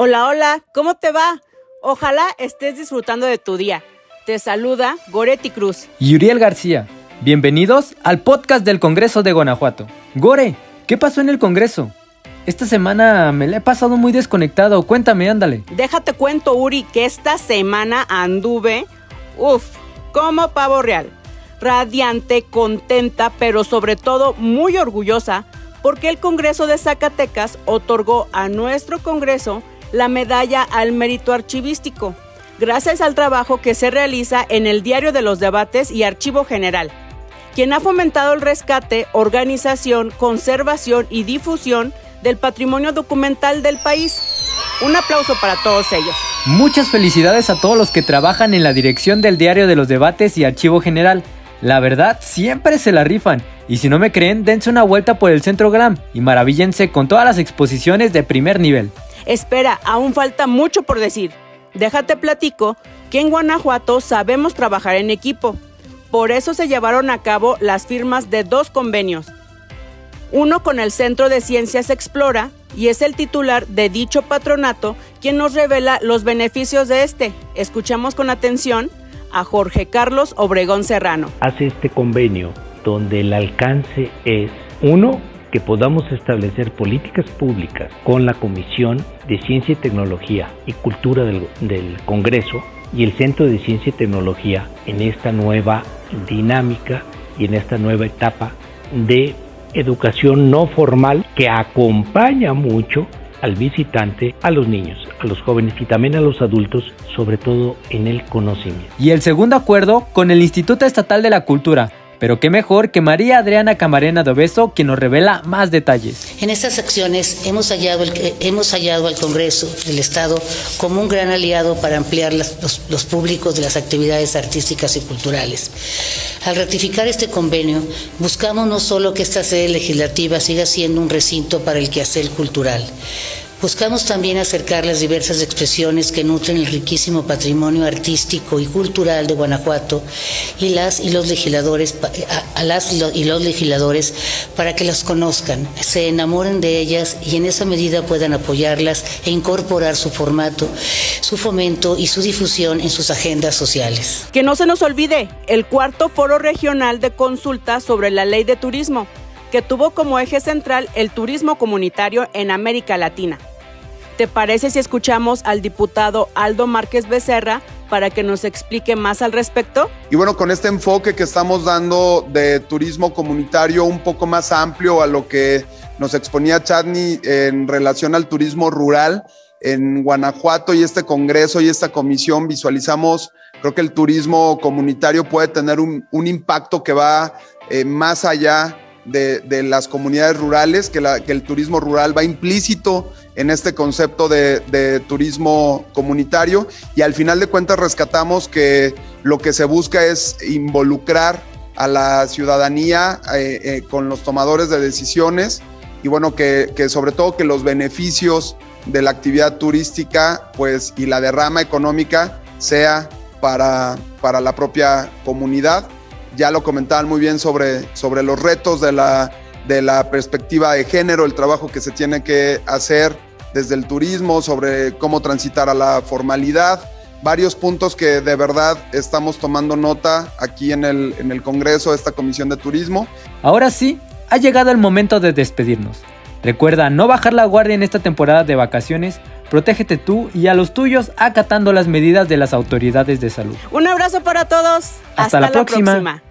Hola, hola, ¿cómo te va? Ojalá estés disfrutando de tu día. Te saluda Goretti Cruz. Y Uriel García. Bienvenidos al podcast del Congreso de Guanajuato. Gore, ¿qué pasó en el Congreso? Esta semana me la he pasado muy desconectado. Cuéntame, ándale. Déjate cuento, Uri, que esta semana anduve, uff, como pavo real. Radiante, contenta, pero sobre todo muy orgullosa porque el Congreso de Zacatecas otorgó a nuestro Congreso la medalla al mérito archivístico, gracias al trabajo que se realiza en el Diario de los Debates y Archivo General, quien ha fomentado el rescate, organización, conservación y difusión del patrimonio documental del país. Un aplauso para todos ellos. Muchas felicidades a todos los que trabajan en la dirección del Diario de los Debates y Archivo General. La verdad, siempre se la rifan. Y si no me creen, dense una vuelta por el Centro Gram y maravíllense con todas las exposiciones de primer nivel. Espera, aún falta mucho por decir. Déjate platico que en Guanajuato sabemos trabajar en equipo. Por eso se llevaron a cabo las firmas de dos convenios. Uno con el Centro de Ciencias Explora y es el titular de dicho patronato quien nos revela los beneficios de este. Escuchamos con atención a Jorge Carlos Obregón Serrano. Hace este convenio donde el alcance es uno que podamos establecer políticas públicas con la Comisión de Ciencia y Tecnología y Cultura del, Congreso y el Centro de Ciencia y Tecnología en esta nueva dinámica y en esta nueva etapa de educación no formal que acompaña mucho al visitante, a los niños, a los jóvenes y también a los adultos, sobre todo en el conocimiento. Y el segundo acuerdo con el Instituto Estatal de la Cultura, pero qué mejor que María Adriana Camarena Dobeso, quien nos revela más detalles. En estas acciones hemos hallado, hemos hallado al Congreso del Estado como un gran aliado para ampliar los, los públicos de las actividades artísticas y culturales. Al ratificar este convenio, buscamos no solo que esta sede legislativa siga siendo un recinto para el quehacer cultural, Buscamos también acercar las diversas expresiones que nutren el riquísimo patrimonio artístico y cultural de Guanajuato y las y los legisladores a, las y los legisladores para que las conozcan, se enamoren de ellas y en esa medida puedan apoyarlas e incorporar su formato, su fomento y su difusión en sus agendas sociales. Que no se nos olvide el cuarto foro regional de consulta sobre la ley de turismo que tuvo como eje central el turismo comunitario en América Latina. ¿Te parece si escuchamos al diputado Aldo Márquez Becerra para que nos explique más al respecto? Y bueno, con este enfoque que estamos dando de turismo comunitario un poco más amplio a lo que nos exponía Chadney en relación al turismo rural en Guanajuato y este congreso y esta comisión visualizamos, creo que el turismo comunitario puede tener un, impacto que va eh, más allá de, las comunidades rurales, que, que el turismo rural va implícito en este concepto de, turismo comunitario y al final de cuentas rescatamos que lo que se busca es involucrar a la ciudadanía eh, eh, con los tomadores de decisiones y bueno, que, sobre todo que los beneficios de la actividad turística pues y la derrama económica sea para, para la propia comunidad. Ya lo comentaban muy bien sobre, sobre los retos de la, de la perspectiva de género, el trabajo que se tiene que hacer desde el turismo, sobre cómo transitar a la formalidad, varios puntos que de verdad estamos tomando nota aquí en el, en el Congreso, esta Comisión de Turismo. Ahora sí, ha llegado el momento de despedirnos. Recuerda no bajar la guardia en esta temporada de vacaciones, protégete tú y a los tuyos acatando las medidas de las autoridades de salud. Un abrazo para todos. Hasta, la, próxima.